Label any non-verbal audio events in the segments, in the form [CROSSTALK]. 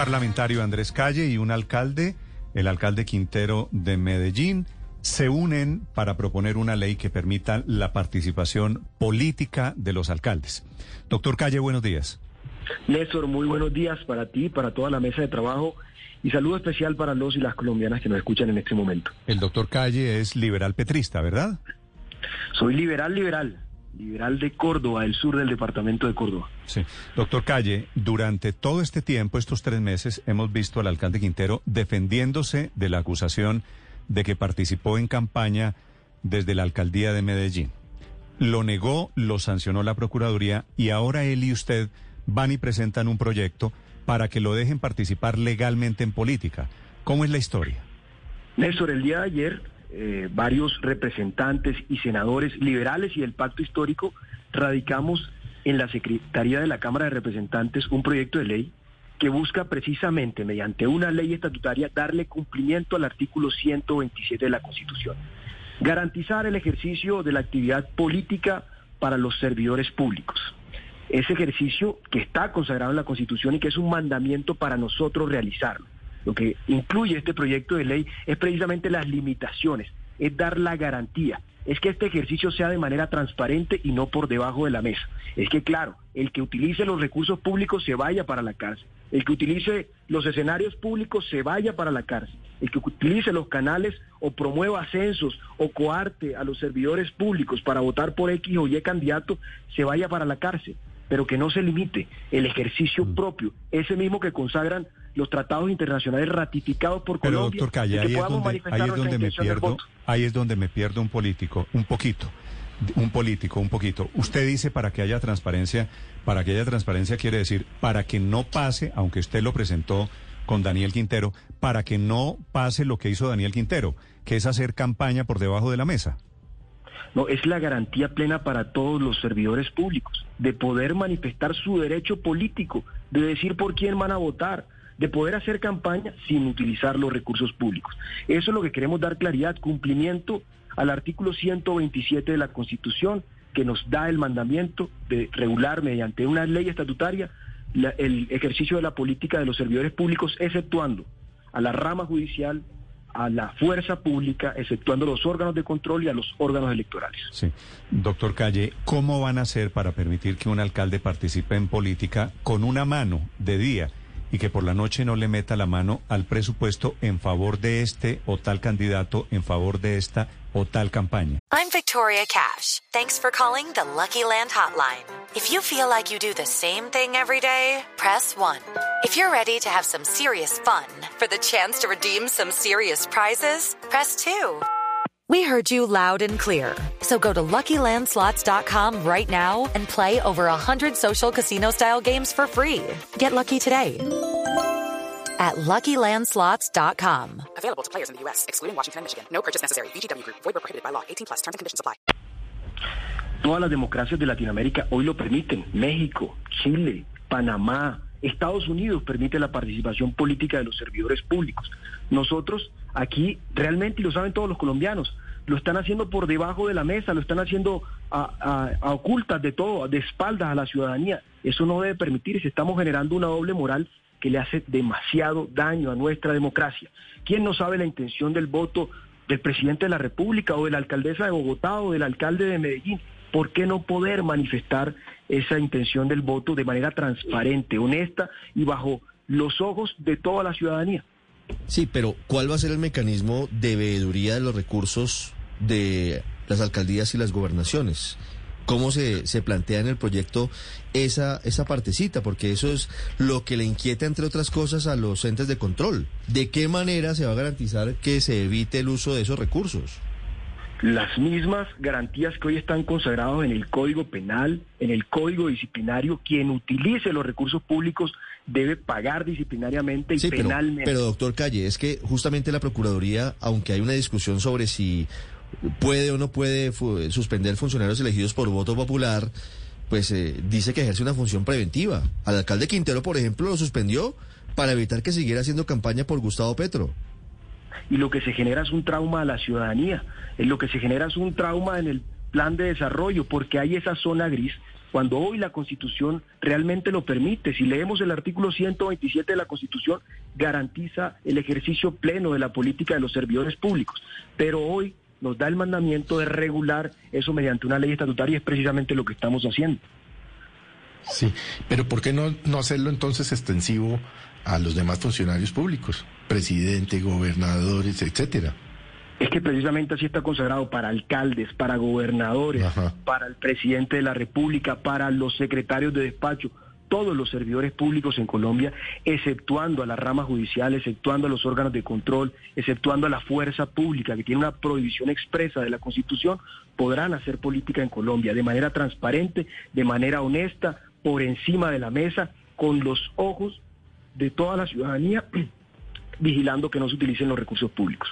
Parlamentario Andrés Calle y un alcalde, el alcalde Quintero de Medellín, se unen para proponer una ley que permita la participación política de los alcaldes. Doctor Calle, buenos días. Néstor, muy buenos días para ti, para toda la mesa de trabajo y saludo especial para los y las colombianas que nos escuchan en este momento. El doctor Calle es liberal petrista, ¿verdad? Soy liberal, liberal, liberal de Córdoba, el sur del departamento de Córdoba. Sí. Doctor Calle, durante todo este tiempo, estos tres meses, hemos visto al alcalde Quintero defendiéndose de la acusación de que participó en campaña desde la alcaldía de Medellín. Lo negó, lo sancionó la Procuraduría y ahora él y usted van y presentan un proyecto para que lo dejen participar legalmente en política. ¿Cómo es la historia? Néstor, el día de ayer eh, varios representantes y senadores liberales y del pacto histórico radicamos en la Secretaría de la Cámara de Representantes un proyecto de ley que busca precisamente, mediante una ley estatutaria, darle cumplimiento al artículo 127 de la Constitución. Garantizar el ejercicio de la actividad política para los servidores públicos. Ese ejercicio que está consagrado en la Constitución y que es un mandamiento para nosotros realizarlo. Lo que incluye este proyecto de ley es precisamente las limitaciones, es dar la garantía, es que este ejercicio sea de manera transparente y no por debajo de la mesa. Es que, claro, el que utilice los recursos públicos se vaya para la cárcel, el que utilice los escenarios públicos se vaya para la cárcel, el que utilice los canales o promueva ascensos o coarte a los servidores públicos para votar por X o Y candidato se vaya para la cárcel. Pero que no se limite. El ejercicio mm. propio, ese mismo que consagran los tratados internacionales ratificados por pero, Colombia. Doctor Calle, ahí, es donde, ahí es donde me pierdo, ahí es donde me pierdo un político, un poquito, un político, un poquito. Usted dice para que haya transparencia, para que haya transparencia quiere decir para que no pase, aunque usted lo presentó con Daniel Quintero, para que no pase lo que hizo Daniel Quintero, que es hacer campaña por debajo de la mesa. No, es la garantía plena para todos los servidores públicos de poder manifestar su derecho político, de decir por quién van a votar, de poder hacer campaña sin utilizar los recursos públicos. Eso es lo que queremos dar claridad, cumplimiento al artículo 127 de la Constitución que nos da el mandamiento de regular mediante una ley estatutaria el ejercicio de la política de los servidores públicos, exceptuando a la rama judicial, a la fuerza pública, exceptuando los órganos de control y a los órganos electorales. Sí. Doctor Calle, ¿cómo van a hacer para permitir que un alcalde participe en política con una mano de día y que por la noche no le meta la mano al presupuesto en favor de este o tal candidato, en favor de esta o tal campaña. I'm Victoria Cash. Thanks for calling the Lucky Land Hotline. If you feel like you do the same thing every day, press 1. If you're ready to have some serious fun for the chance to redeem some serious prizes, press 2. We heard you loud and clear. So go to LuckyLandSlots.com right now and play over 100 social casino-style games for free. Get lucky today at LuckyLandSlots.com. Available to players in the U.S., excluding Washington and Michigan. No purchase necessary. VGW Group. Void where prohibited by law. 18 plus. Terms and conditions apply. Todas las democracias de Latinoamérica hoy lo permiten. México, Chile, Panamá, Estados Unidos permite la participación política de los servidores públicos. Nosotros aquí realmente, y lo saben todos los colombianos, lo están haciendo por debajo de la mesa, lo están haciendo a, ocultas de todo, de espaldas a la ciudadanía. Eso no debe permitirse. Estamos generando una doble moral que le hace demasiado daño a nuestra democracia. ¿Quién no sabe la intención del voto del presidente de la República o de la alcaldesa de Bogotá o del alcalde de Medellín? ¿Por qué no poder manifestar esa intención del voto de manera transparente, honesta y bajo los ojos de toda la ciudadanía? Sí, pero ¿cuál va a ser el mecanismo de veeduría de los recursos de las alcaldías y las gobernaciones? ¿Cómo se, se plantea en el proyecto esa, esa partecita? Porque eso es lo que le inquieta, entre otras cosas, a los entes de control. ¿De qué manera se va a garantizar que se evite el uso de esos recursos? las mismas garantías que hoy están consagradas en el Código Penal, en el Código Disciplinario, quien utilice los recursos públicos debe pagar disciplinariamente y Sí, pero, penalmente. pero doctor Calle, es que justamente la Procuraduría, aunque hay una discusión sobre si puede o no puede suspender funcionarios elegidos por voto popular, pues eh, dice que ejerce una función preventiva. Al alcalde Quintero, por ejemplo, lo suspendió para evitar que siguiera haciendo campaña por Gustavo Petro. y lo que se genera es un trauma a la ciudadanía, es lo que se genera es un trauma en el plan de desarrollo, porque hay esa zona gris, cuando hoy la Constitución realmente lo permite. Si leemos el artículo 127 de la Constitución, garantiza el ejercicio pleno de la política de los servidores públicos, pero hoy nos da el mandamiento de regular eso mediante una ley estatutaria, y es precisamente lo que estamos haciendo. Sí, pero ¿por qué no, no hacerlo entonces extensivo a los demás funcionarios públicos? Presidente, gobernadores, etcétera. Es que precisamente así está consagrado para alcaldes, para gobernadores, Ajá. para el presidente de la República, para los secretarios de despacho, todos los servidores públicos en Colombia, exceptuando a la rama judicial, exceptuando a los órganos de control, exceptuando a la fuerza pública, que tiene una prohibición expresa de la Constitución, podrán hacer política en Colombia de manera transparente, de manera honesta, por encima de la mesa, con los ojos de toda la ciudadanía, [CLEARS THROAT] vigilando que no se utilicen los recursos públicos.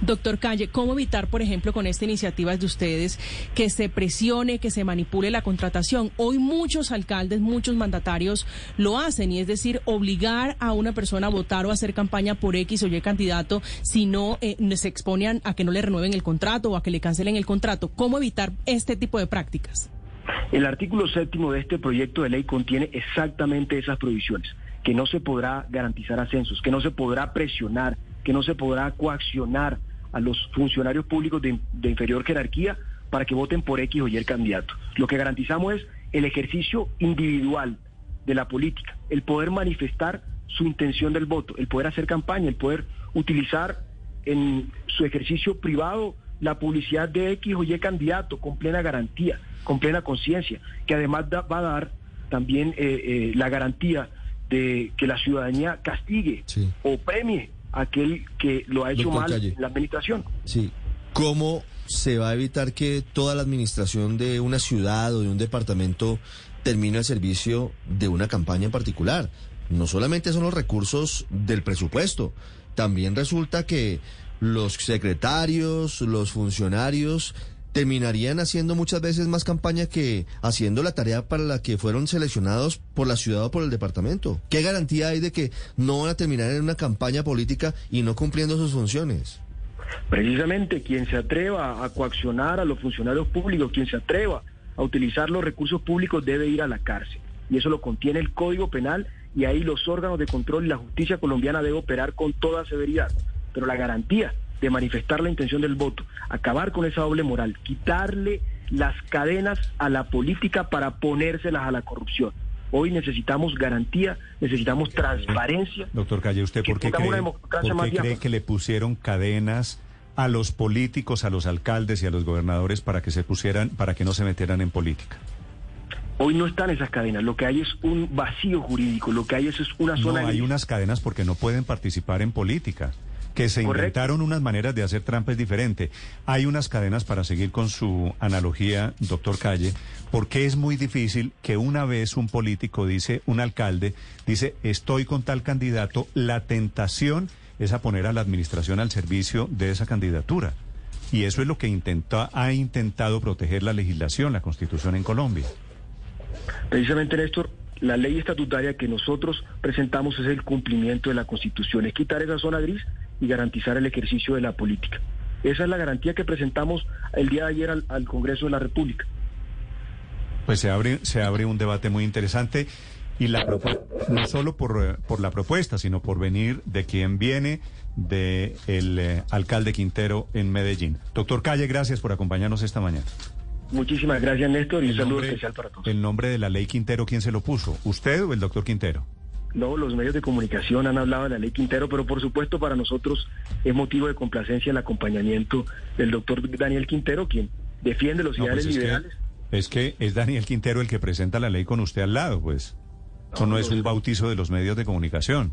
Doctor Calle, ¿cómo evitar, por ejemplo, con esta iniciativa de ustedes que se presione, que se manipule la contratación? Hoy muchos alcaldes, muchos mandatarios lo hacen y es decir, obligar a una persona a votar o a hacer campaña por X o Y candidato si no eh, se exponen a que no le renueven el contrato o a que le cancelen el contrato. ¿Cómo evitar este tipo de prácticas? El artículo séptimo de este proyecto de ley contiene exactamente esas provisiones, que no se podrá garantizar ascensos, que no se podrá presionar, que no se podrá coaccionar a los funcionarios públicos de, de inferior jerarquía para que voten por X o Y candidato. Lo que garantizamos es el ejercicio individual de la política, el poder manifestar su intención del voto, el poder hacer campaña, el poder utilizar en su ejercicio privado la publicidad de X o Y candidato con plena garantía, con plena conciencia, que además da- va a dar también eh, eh, la garantía de que la ciudadanía castigue Sí. o premie aquel que lo ha hecho Doctor mal Calle. en la administración. Sí. ¿Cómo se va a evitar que toda la administración de una ciudad o de un departamento termine al servicio de una campaña en particular? No solamente son los recursos del presupuesto, también resulta que los secretarios, los funcionarios terminarían haciendo muchas veces más campaña que haciendo la tarea para la que fueron seleccionados por la ciudad o por el departamento. ¿Qué garantía hay de que no van a terminar en una campaña política y no cumpliendo sus funciones? Precisamente quien se atreva a coaccionar a los funcionarios públicos, quien se atreva a utilizar los recursos públicos debe ir a la cárcel. Y eso lo contiene el Código Penal y ahí los órganos de control y la justicia colombiana debe operar con toda severidad. Pero la garantía de manifestar la intención del voto, acabar con esa doble moral, quitarle las cadenas a la política para ponérselas a la corrupción. Hoy necesitamos garantía, necesitamos transparencia. Doctor Calle, ¿usted por qué cree, por qué que le pusieron cadenas a los políticos, a los alcaldes y a los gobernadores para que se pusieran, para que no se metieran en política? Hoy no están esas cadenas, lo que hay es un vacío jurídico, lo que hay es, una No, zona hay gris. unas cadenas porque no pueden participar en política. Que se Correcto. inventaron unas maneras de hacer trampa es diferente. Hay unas cadenas para seguir con su analogía, doctor Calle, porque es muy difícil que una vez un político dice, un alcalde dice, estoy con tal candidato, la tentación es a poner a la administración al servicio de esa candidatura. Y eso es lo que intenta, ha intentado proteger la legislación, la constitución en Colombia. Precisamente, Néstor, la ley estatutaria que nosotros presentamos es el cumplimiento de la Constitución, es quitar esa zona gris y garantizar el ejercicio de la política. Esa es la garantía que presentamos el día de ayer al, al Congreso de la República. Pues se abre, se abre un debate muy interesante y la no solo por, eh, por la propuesta, sino por venir de quien viene de el eh, alcalde Quintero en Medellín. Doctor Calle, gracias por acompañarnos esta mañana. Muchísimas gracias, Néstor, y un saludo nombre, especial para todos. el nombre de la ley Quintero, ¿quién se lo puso? ¿Usted o el doctor Quintero? No, los medios de comunicación han hablado de la ley Quintero, pero por supuesto para nosotros es motivo de complacencia el acompañamiento del doctor Daniel Quintero, quien defiende los No, ideales pues es, que, liberales. es que es Daniel Quintero el que presenta la ley con usted al lado, pues. Eso no No, es un es- bautizo de los medios de comunicación.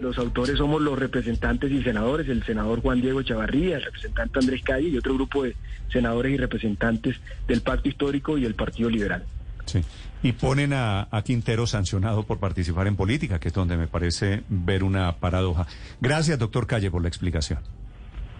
Los autores somos los representantes y senadores, el senador Juan Diego Chavarría, el representante Andrés Calle y otro grupo de senadores y representantes del Pacto Histórico y el Partido Liberal. Sí. Y ponen a, a, Quintero sancionado por participar en política, que es donde me parece ver una paradoja. Gracias, doctor Calle, por la explicación.